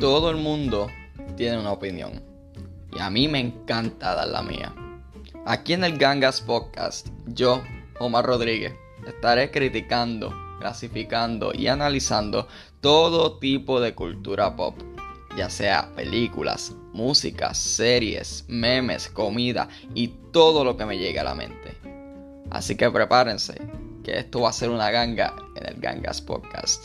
todo el mundo tiene una opinión. Y a mí me encanta dar la mía. Aquí en el Gangas Podcast, yo, Omar Rodríguez, estaré criticando, clasificando y analizando todo tipo de cultura pop, ya sea películas, música, series, memes, comida y todo lo que me llegue a la mente. Así que prepárense, que esto va a ser una ganga en el Gangas Podcast.